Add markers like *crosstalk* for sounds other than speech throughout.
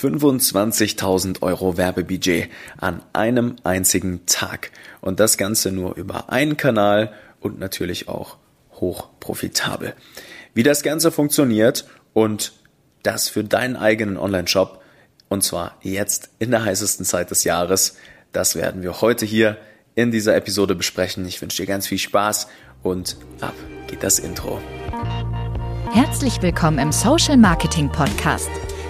25.000 Euro Werbebudget an einem einzigen Tag. Und das Ganze nur über einen Kanal und natürlich auch hoch profitabel. Wie das Ganze funktioniert und das für deinen eigenen Online-Shop und zwar jetzt in der heißesten Zeit des Jahres, das werden wir heute hier in dieser Episode besprechen. Ich wünsche dir ganz viel Spaß und ab geht das Intro. Herzlich willkommen im Social Marketing Podcast,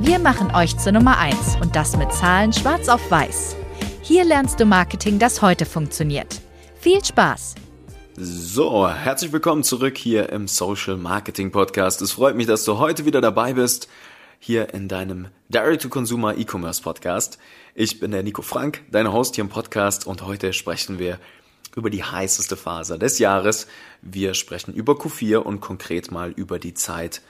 Wir machen euch zur Nummer 1 und das mit Zahlen schwarz auf weiß. Hier lernst du Marketing, das heute funktioniert. Viel Spaß! So, herzlich willkommen zurück hier im Social Marketing Podcast. Es freut mich, dass du heute wieder dabei bist hier in deinem Direct-to-Consumer E-Commerce Podcast. Ich bin der Nico Frank, dein Host hier im Podcast und heute sprechen wir über die heißeste Phase des Jahres. Wir sprechen über Q4 und konkret mal über die Zeit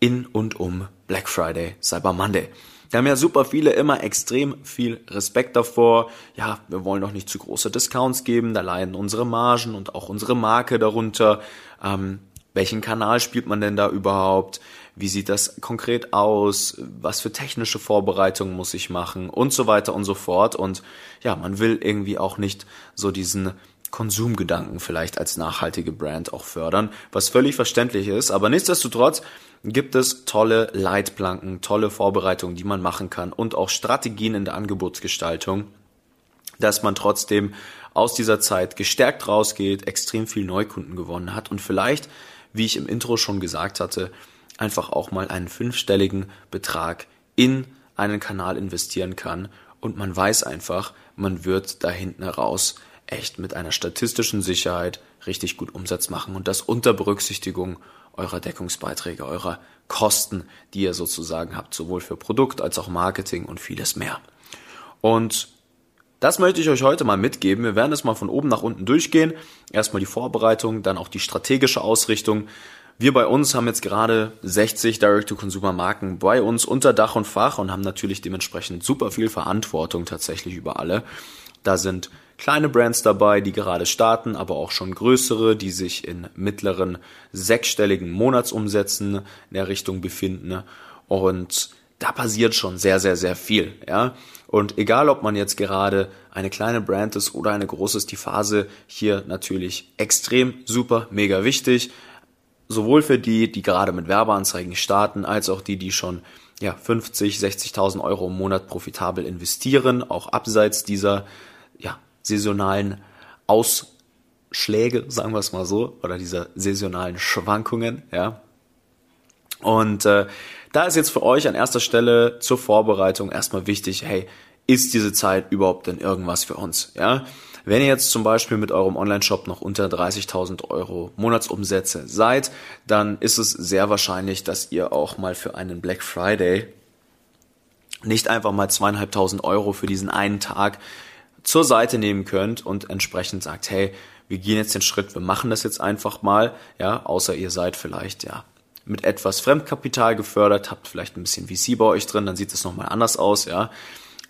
in und um Black Friday, Cyber Monday. Da haben ja super viele immer extrem viel Respekt davor. Ja, wir wollen doch nicht zu große Discounts geben, da leiden unsere Margen und auch unsere Marke darunter. Ähm, welchen Kanal spielt man denn da überhaupt? Wie sieht das konkret aus? Was für technische Vorbereitungen muss ich machen? Und so weiter und so fort. Und ja, man will irgendwie auch nicht so diesen Konsumgedanken vielleicht als nachhaltige Brand auch fördern, was völlig verständlich ist. Aber nichtsdestotrotz gibt es tolle Leitplanken, tolle Vorbereitungen, die man machen kann und auch Strategien in der Angebotsgestaltung, dass man trotzdem aus dieser Zeit gestärkt rausgeht, extrem viel Neukunden gewonnen hat und vielleicht, wie ich im Intro schon gesagt hatte, einfach auch mal einen fünfstelligen Betrag in einen Kanal investieren kann und man weiß einfach, man wird da hinten heraus echt mit einer statistischen Sicherheit richtig gut Umsatz machen und das unter Berücksichtigung eurer Deckungsbeiträge, eurer Kosten, die ihr sozusagen habt, sowohl für Produkt als auch Marketing und vieles mehr. Und das möchte ich euch heute mal mitgeben. Wir werden es mal von oben nach unten durchgehen. Erstmal die Vorbereitung, dann auch die strategische Ausrichtung, wir bei uns haben jetzt gerade 60 Direct-to-Consumer-Marken bei uns unter Dach und Fach und haben natürlich dementsprechend super viel Verantwortung tatsächlich über alle. Da sind kleine Brands dabei, die gerade starten, aber auch schon größere, die sich in mittleren sechsstelligen Monatsumsätzen in der Richtung befinden. Und da passiert schon sehr, sehr, sehr viel, ja. Und egal, ob man jetzt gerade eine kleine Brand ist oder eine große, ist die Phase hier natürlich extrem super, mega wichtig sowohl für die, die gerade mit Werbeanzeigen starten, als auch die, die schon ja, 50, 60.000 Euro im Monat profitabel investieren, auch abseits dieser saisonalen Ausschläge, sagen wir es mal so, oder dieser saisonalen Schwankungen, ja. Und äh, da ist jetzt für euch an erster Stelle zur Vorbereitung erstmal wichtig, hey, ist diese Zeit überhaupt denn irgendwas für uns, ja? Wenn ihr jetzt zum Beispiel mit eurem Online-Shop noch unter 30.000 Euro Monatsumsätze seid, dann ist es sehr wahrscheinlich, dass ihr auch mal für einen Black Friday nicht einfach mal zweieinhalbtausend Euro für diesen einen Tag zur Seite nehmen könnt und entsprechend sagt, hey, wir gehen jetzt den Schritt, wir machen das jetzt einfach mal, ja, außer ihr seid vielleicht, ja, mit etwas Fremdkapital gefördert, habt vielleicht ein bisschen VC bei euch drin, dann sieht es nochmal anders aus, ja.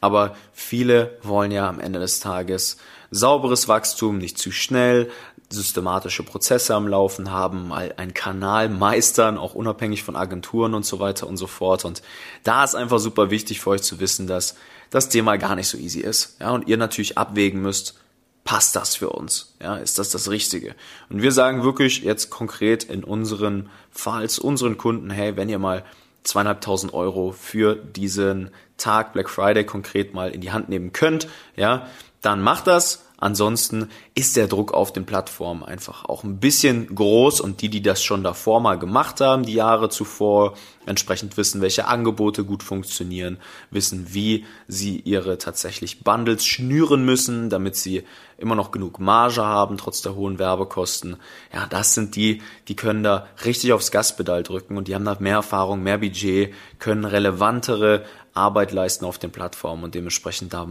Aber viele wollen ja am Ende des Tages sauberes Wachstum, nicht zu schnell, systematische Prozesse am Laufen haben, mal einen Kanal meistern, auch unabhängig von Agenturen und so weiter und so fort. Und da ist einfach super wichtig für euch zu wissen, dass das Thema gar nicht so easy ist. Ja, und ihr natürlich abwägen müsst, passt das für uns? Ja, ist das das Richtige? Und wir sagen wirklich jetzt konkret in unseren Falls unseren Kunden, hey, wenn ihr mal zweieinhalbtausend Euro für diesen Tag Black Friday konkret mal in die Hand nehmen könnt, ja, dann macht das. Ansonsten ist der Druck auf den Plattformen einfach auch ein bisschen groß und die, die das schon davor mal gemacht haben, die Jahre zuvor, entsprechend wissen, welche Angebote gut funktionieren, wissen, wie sie ihre tatsächlich Bundles schnüren müssen, damit sie immer noch genug Marge haben, trotz der hohen Werbekosten. Ja, das sind die, die können da richtig aufs Gaspedal drücken und die haben da mehr Erfahrung, mehr Budget, können relevantere Arbeit leisten auf den Plattformen und dementsprechend da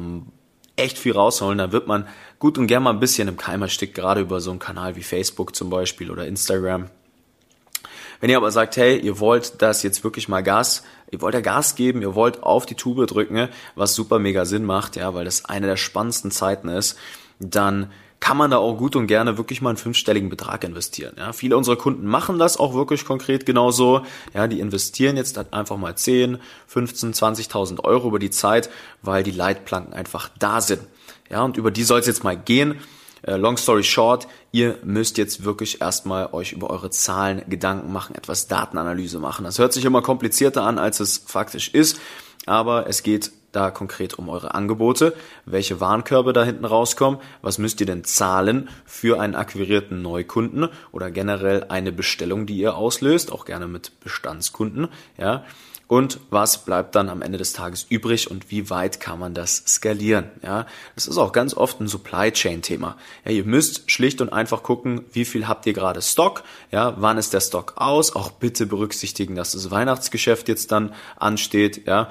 echt viel rausholen, dann wird man gut und gern mal ein bisschen im Keim erstickt, gerade über so einen Kanal wie Facebook zum Beispiel oder Instagram. Wenn ihr aber sagt, hey, ihr wollt das jetzt wirklich mal Gas, ihr wollt ja Gas geben, ihr wollt auf die Tube drücken, was super mega Sinn macht, ja, weil das eine der spannendsten Zeiten ist, dann kann man da auch gut und gerne wirklich mal einen fünfstelligen Betrag investieren. Ja, viele unserer Kunden machen das auch wirklich konkret genauso. Ja, die investieren jetzt einfach mal 10, 15, 20.000 Euro über die Zeit, weil die Leitplanken einfach da sind. Ja, und über die soll es jetzt mal gehen. Äh, long story short, ihr müsst jetzt wirklich erstmal euch über eure Zahlen Gedanken machen, etwas Datenanalyse machen. Das hört sich immer komplizierter an, als es faktisch ist, aber es geht da konkret um eure Angebote, welche Warenkörbe da hinten rauskommen, was müsst ihr denn zahlen für einen akquirierten Neukunden oder generell eine Bestellung, die ihr auslöst, auch gerne mit Bestandskunden, ja, und was bleibt dann am Ende des Tages übrig und wie weit kann man das skalieren? Ja, das ist auch ganz oft ein Supply Chain Thema. Ja, ihr müsst schlicht und einfach gucken, wie viel habt ihr gerade Stock? Ja, wann ist der Stock aus? Auch bitte berücksichtigen, dass das Weihnachtsgeschäft jetzt dann ansteht. Ja,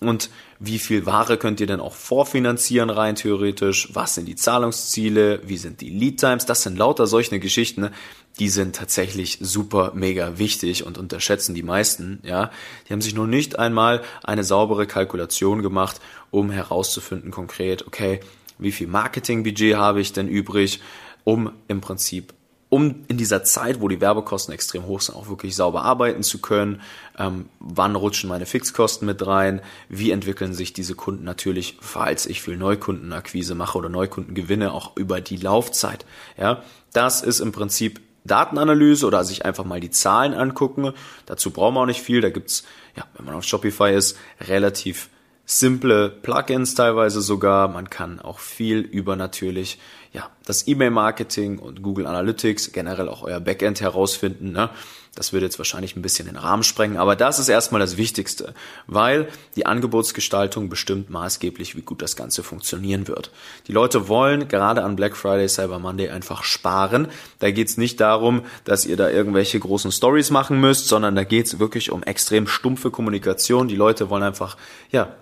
und wie viel Ware könnt ihr denn auch vorfinanzieren rein theoretisch? Was sind die Zahlungsziele? Wie sind die Lead Times? Das sind lauter solche Geschichten, die sind tatsächlich super mega wichtig und unterschätzen die meisten, ja. Die haben sich noch nicht einmal eine saubere Kalkulation gemacht, um herauszufinden konkret, okay, wie viel Marketingbudget habe ich denn übrig, um im Prinzip um in dieser Zeit, wo die Werbekosten extrem hoch sind, auch wirklich sauber arbeiten zu können. Ähm, wann rutschen meine Fixkosten mit rein? Wie entwickeln sich diese Kunden natürlich, falls ich viel Neukundenakquise mache oder Neukunden gewinne, auch über die Laufzeit? Ja, das ist im Prinzip Datenanalyse oder sich einfach mal die Zahlen angucken. Dazu braucht man auch nicht viel. Da gibt's, ja, wenn man auf Shopify ist, relativ simple Plugins teilweise sogar. Man kann auch viel über natürlich ja, das E-Mail-Marketing und Google Analytics, generell auch euer Backend herausfinden. Ne? Das würde jetzt wahrscheinlich ein bisschen den Rahmen sprengen, aber das ist erstmal das Wichtigste, weil die Angebotsgestaltung bestimmt maßgeblich, wie gut das Ganze funktionieren wird. Die Leute wollen gerade an Black Friday, Cyber Monday einfach sparen. Da geht's nicht darum, dass ihr da irgendwelche großen Stories machen müsst, sondern da geht's wirklich um extrem stumpfe Kommunikation. Die Leute wollen einfach, ja,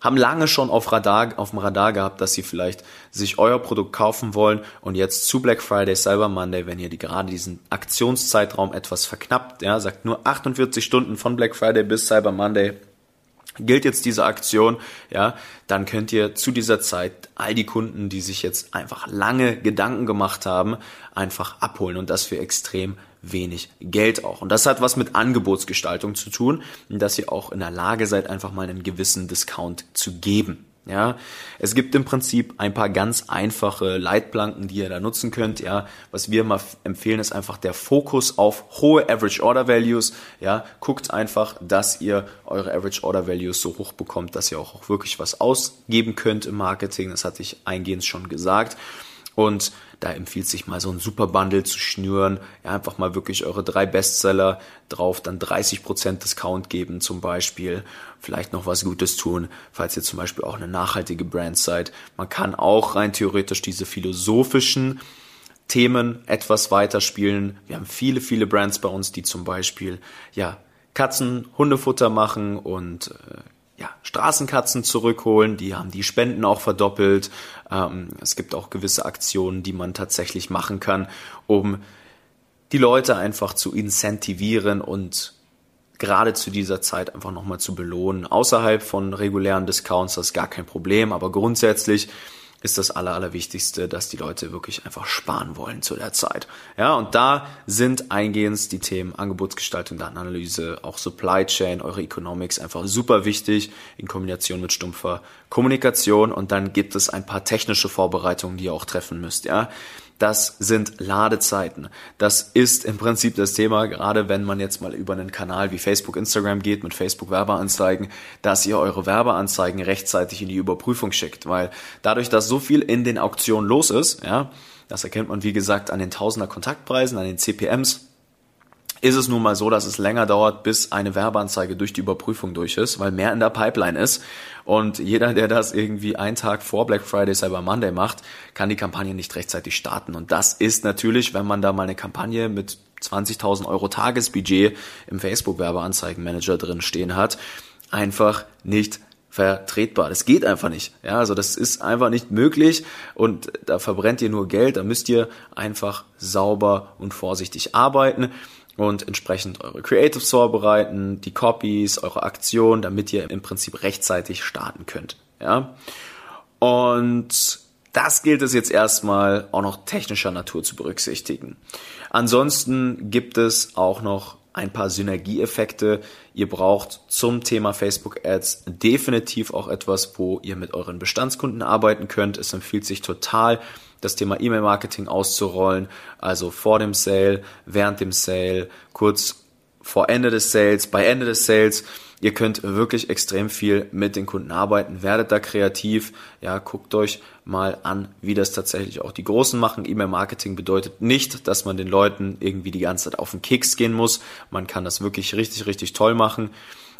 haben lange schon auf Radar, auf dem Radar gehabt, dass sie vielleicht sich euer Produkt kaufen wollen. Und jetzt zu Black Friday, Cyber Monday, wenn ihr die gerade diesen Aktionszeitraum etwas verknappt, ja, sagt nur 48 Stunden von Black Friday bis Cyber Monday, gilt jetzt diese Aktion, ja, dann könnt ihr zu dieser Zeit all die Kunden, die sich jetzt einfach lange Gedanken gemacht haben, einfach abholen. Und das für extrem wenig Geld auch. Und das hat was mit Angebotsgestaltung zu tun, dass ihr auch in der Lage seid, einfach mal einen gewissen Discount zu geben. Ja, es gibt im Prinzip ein paar ganz einfache Leitplanken, die ihr da nutzen könnt. Ja, was wir mal empfehlen, ist einfach der Fokus auf hohe Average Order Values. Ja, guckt einfach, dass ihr eure Average Order Values so hoch bekommt, dass ihr auch wirklich was ausgeben könnt im Marketing. Das hatte ich eingehend schon gesagt. Und da empfiehlt sich mal so ein Super Bundle zu schnüren. Ja, einfach mal wirklich eure drei Bestseller drauf, dann 30% Discount geben zum Beispiel. Vielleicht noch was Gutes tun, falls ihr zum Beispiel auch eine nachhaltige Brand seid. Man kann auch rein theoretisch diese philosophischen Themen etwas weiterspielen. Wir haben viele, viele Brands bei uns, die zum Beispiel, ja, Katzen, Hundefutter machen und äh, ja, Straßenkatzen zurückholen, die haben die Spenden auch verdoppelt. Ähm, es gibt auch gewisse Aktionen, die man tatsächlich machen kann, um die Leute einfach zu incentivieren und gerade zu dieser Zeit einfach nochmal zu belohnen. Außerhalb von regulären Discounts, das ist gar kein Problem, aber grundsätzlich ist das Aller, Allerwichtigste, dass die Leute wirklich einfach sparen wollen zu der Zeit. Ja, und da sind eingehend die Themen Angebotsgestaltung, Datenanalyse, auch Supply Chain, eure Economics einfach super wichtig in Kombination mit stumpfer Kommunikation. Und dann gibt es ein paar technische Vorbereitungen, die ihr auch treffen müsst. Ja, das sind Ladezeiten. Das ist im Prinzip das Thema, gerade wenn man jetzt mal über einen Kanal wie Facebook, Instagram geht mit Facebook Werbeanzeigen, dass ihr eure Werbeanzeigen rechtzeitig in die Überprüfung schickt, weil dadurch, dass so viel in den Auktionen los ist, ja, das erkennt man wie gesagt an den Tausender Kontaktpreisen, an den CPMs, ist es nun mal so, dass es länger dauert, bis eine Werbeanzeige durch die Überprüfung durch ist, weil mehr in der Pipeline ist. Und jeder, der das irgendwie einen Tag vor Black Friday, Cyber Monday macht, kann die Kampagne nicht rechtzeitig starten. Und das ist natürlich, wenn man da mal eine Kampagne mit 20.000 Euro Tagesbudget im Facebook Werbeanzeigenmanager drin stehen hat, einfach nicht vertretbar. Das geht einfach nicht. Ja, also das ist einfach nicht möglich und da verbrennt ihr nur Geld. Da müsst ihr einfach sauber und vorsichtig arbeiten und entsprechend eure Creatives vorbereiten, die Copies, eure Aktion, damit ihr im Prinzip rechtzeitig starten könnt. Ja, und das gilt es jetzt erstmal auch noch technischer Natur zu berücksichtigen. Ansonsten gibt es auch noch ein paar Synergieeffekte. Ihr braucht zum Thema Facebook Ads definitiv auch etwas, wo ihr mit euren Bestandskunden arbeiten könnt. Es empfiehlt sich total, das Thema E-Mail-Marketing auszurollen, also vor dem Sale, während dem Sale, kurz vor Ende des Sales, bei Ende des Sales. Ihr könnt wirklich extrem viel mit den Kunden arbeiten, werdet da kreativ, ja, guckt euch mal an, wie das tatsächlich auch die Großen machen. E-Mail-Marketing bedeutet nicht, dass man den Leuten irgendwie die ganze Zeit auf den Keks gehen muss. Man kann das wirklich richtig, richtig toll machen.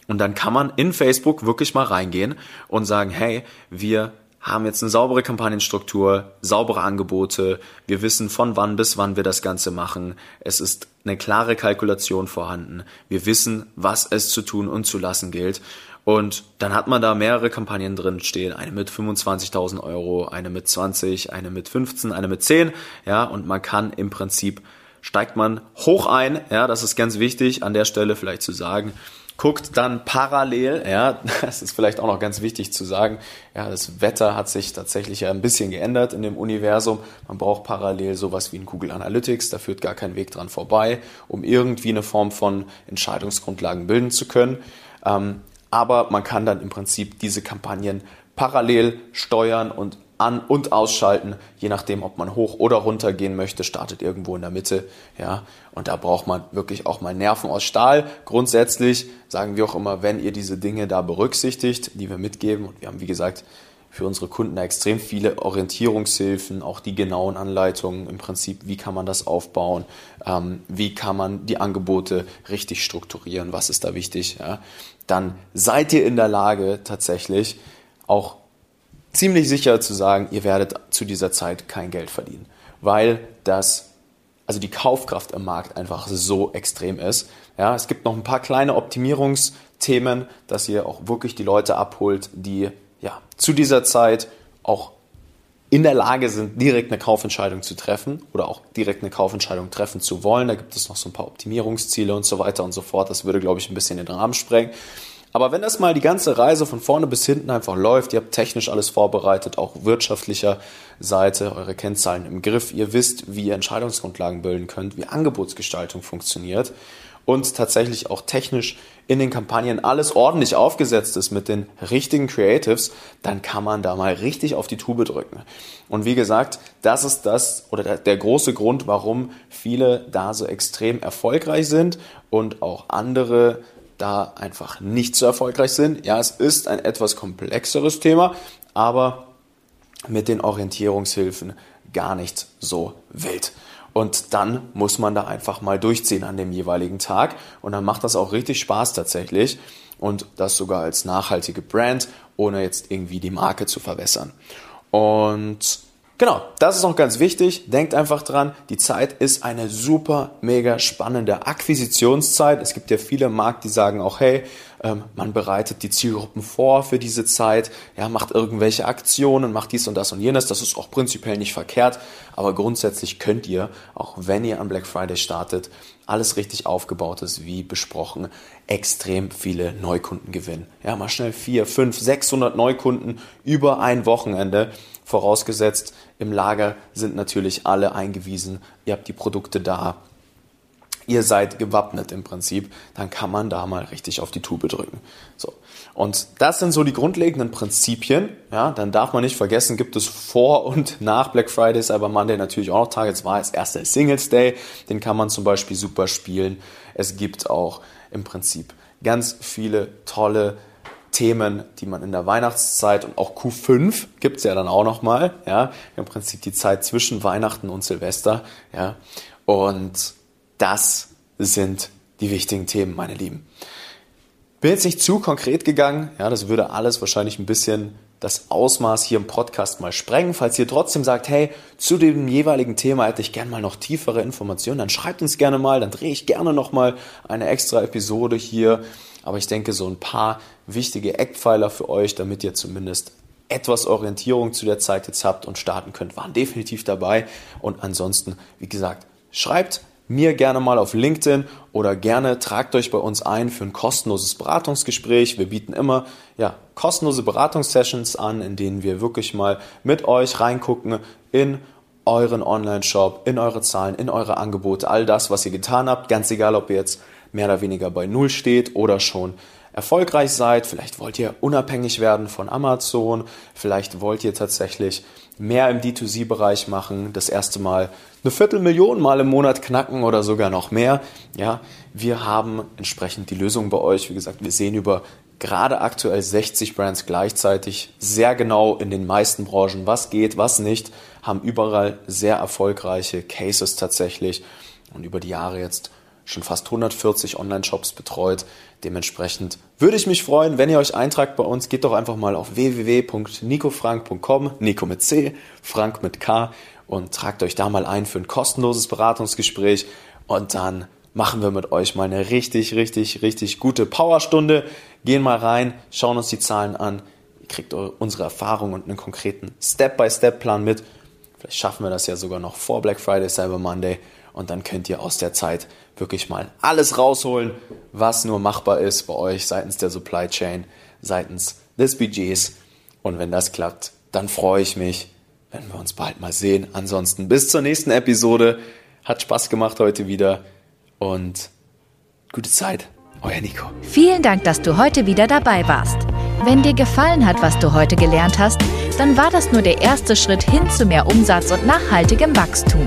Und dann kann man in Facebook wirklich mal reingehen und sagen, hey, wir haben jetzt eine saubere Kampagnenstruktur, saubere Angebote, wir wissen von wann bis wann wir das Ganze machen, es ist eine klare Kalkulation vorhanden, wir wissen, was es zu tun und zu lassen gilt. Und dann hat man da mehrere Kampagnen drin stehen, eine mit 25.000 Euro, eine mit 20, eine mit 15, eine mit 10, ja, und man kann im Prinzip steigt man hoch ein, ja, das ist ganz wichtig an der Stelle vielleicht zu sagen, guckt dann parallel, ja, *laughs* das ist vielleicht auch noch ganz wichtig zu sagen, ja, das Wetter hat sich tatsächlich ja ein bisschen geändert in dem Universum. Man braucht parallel sowas wie ein Google Analytics, da führt gar kein Weg dran vorbei, um irgendwie eine Form von Entscheidungsgrundlagen bilden zu können. Ähm, aber man kann dann im Prinzip diese Kampagnen parallel steuern und an- und ausschalten, je nachdem, ob man hoch oder runter gehen möchte, startet irgendwo in der Mitte, ja. Und da braucht man wirklich auch mal Nerven aus Stahl. Grundsätzlich sagen wir auch immer, wenn ihr diese Dinge da berücksichtigt, die wir mitgeben, und wir haben, wie gesagt, für unsere Kunden extrem viele Orientierungshilfen, auch die genauen Anleitungen im Prinzip, wie kann man das aufbauen, ähm, wie kann man die Angebote richtig strukturieren, was ist da wichtig, ja. Dann seid ihr in der Lage, tatsächlich auch ziemlich sicher zu sagen, ihr werdet zu dieser Zeit kein Geld verdienen, weil das also die Kaufkraft im Markt einfach so extrem ist. Ja, es gibt noch ein paar kleine Optimierungsthemen, dass ihr auch wirklich die Leute abholt, die ja zu dieser Zeit auch in der Lage sind, direkt eine Kaufentscheidung zu treffen oder auch direkt eine Kaufentscheidung treffen zu wollen. Da gibt es noch so ein paar Optimierungsziele und so weiter und so fort. Das würde, glaube ich, ein bisschen den Rahmen sprengen. Aber wenn das mal die ganze Reise von vorne bis hinten einfach läuft, ihr habt technisch alles vorbereitet, auch wirtschaftlicher Seite, eure Kennzahlen im Griff, ihr wisst, wie ihr Entscheidungsgrundlagen bilden könnt, wie Angebotsgestaltung funktioniert und tatsächlich auch technisch in den Kampagnen alles ordentlich aufgesetzt ist mit den richtigen Creatives, dann kann man da mal richtig auf die Tube drücken. Und wie gesagt, das ist das oder der, der große Grund, warum viele da so extrem erfolgreich sind und auch andere da einfach nicht so erfolgreich sind. Ja, es ist ein etwas komplexeres Thema, aber mit den Orientierungshilfen gar nicht so wild. Und dann muss man da einfach mal durchziehen an dem jeweiligen Tag. Und dann macht das auch richtig Spaß tatsächlich. Und das sogar als nachhaltige Brand, ohne jetzt irgendwie die Marke zu verwässern. Und Genau, das ist noch ganz wichtig. Denkt einfach dran, die Zeit ist eine super, mega spannende Akquisitionszeit. Es gibt ja viele Markt, die sagen auch, hey, ähm, man bereitet die Zielgruppen vor für diese Zeit, ja, macht irgendwelche Aktionen, macht dies und das und jenes. Das ist auch prinzipiell nicht verkehrt, aber grundsätzlich könnt ihr, auch wenn ihr am Black Friday startet, alles richtig aufgebaut ist, wie besprochen, extrem viele Neukunden gewinnen. Ja, mal schnell vier, fünf, 600 Neukunden über ein Wochenende. Vorausgesetzt, im Lager sind natürlich alle eingewiesen, ihr habt die Produkte da, ihr seid gewappnet im Prinzip, dann kann man da mal richtig auf die Tube drücken. So. Und das sind so die grundlegenden Prinzipien. Ja, dann darf man nicht vergessen, gibt es vor und nach Black Friday, Cyber Monday natürlich auch noch. Jetzt war es erster Singles Day, den kann man zum Beispiel super spielen. Es gibt auch im Prinzip ganz viele tolle Themen, die man in der Weihnachtszeit und auch Q5 gibt es ja dann auch nochmal, ja, im Prinzip die Zeit zwischen Weihnachten und Silvester, ja, und das sind die wichtigen Themen, meine Lieben. Bin jetzt nicht zu konkret gegangen, ja, das würde alles wahrscheinlich ein bisschen das Ausmaß hier im Podcast mal sprengen. Falls ihr trotzdem sagt, hey, zu dem jeweiligen Thema hätte ich gerne mal noch tiefere Informationen, dann schreibt uns gerne mal, dann drehe ich gerne noch mal eine extra Episode hier Aber ich denke, so ein paar wichtige Eckpfeiler für euch, damit ihr zumindest etwas Orientierung zu der Zeit jetzt habt und starten könnt, waren definitiv dabei. Und ansonsten, wie gesagt, schreibt mir gerne mal auf LinkedIn oder gerne tragt euch bei uns ein für ein kostenloses Beratungsgespräch. Wir bieten immer ja, kostenlose Beratungssessions an, in denen wir wirklich mal mit euch reingucken in euren Online-Shop, in eure Zahlen, in eure Angebote, all das, was ihr getan habt, ganz egal, ob ihr jetzt mehr oder weniger bei Null steht oder schon erfolgreich seid. Vielleicht wollt ihr unabhängig werden von Amazon. Vielleicht wollt ihr tatsächlich mehr im D2C-Bereich machen. Das erste Mal eine Viertelmillion Mal im Monat knacken oder sogar noch mehr. Ja, wir haben entsprechend die Lösung bei euch. Wie gesagt, wir sehen über gerade aktuell 60 Brands gleichzeitig sehr genau in den meisten Branchen, was geht, was nicht, haben überall sehr erfolgreiche Cases tatsächlich und über die Jahre jetzt schon fast 140 Online-Shops betreut. Dementsprechend würde ich mich freuen, wenn ihr euch eintragt bei uns. Geht doch einfach mal auf www.nicofrank.com, Nico mit C, Frank mit K und tragt euch da mal ein für ein kostenloses Beratungsgespräch und dann machen wir mit euch mal eine richtig, richtig, richtig gute Powerstunde. Gehen mal rein, schauen uns die Zahlen an. Ihr kriegt unsere Erfahrung und einen konkreten Step-by-Step-Plan mit. Vielleicht schaffen wir das ja sogar noch vor Black Friday, Cyber Monday und dann könnt ihr aus der Zeit wirklich mal alles rausholen, was nur machbar ist bei euch seitens der Supply Chain, seitens des Budgets. Und wenn das klappt, dann freue ich mich, wenn wir uns bald mal sehen. Ansonsten bis zur nächsten Episode. Hat Spaß gemacht heute wieder und gute Zeit. Euer Nico. Vielen Dank, dass du heute wieder dabei warst. Wenn dir gefallen hat, was du heute gelernt hast, dann war das nur der erste Schritt hin zu mehr Umsatz und nachhaltigem Wachstum.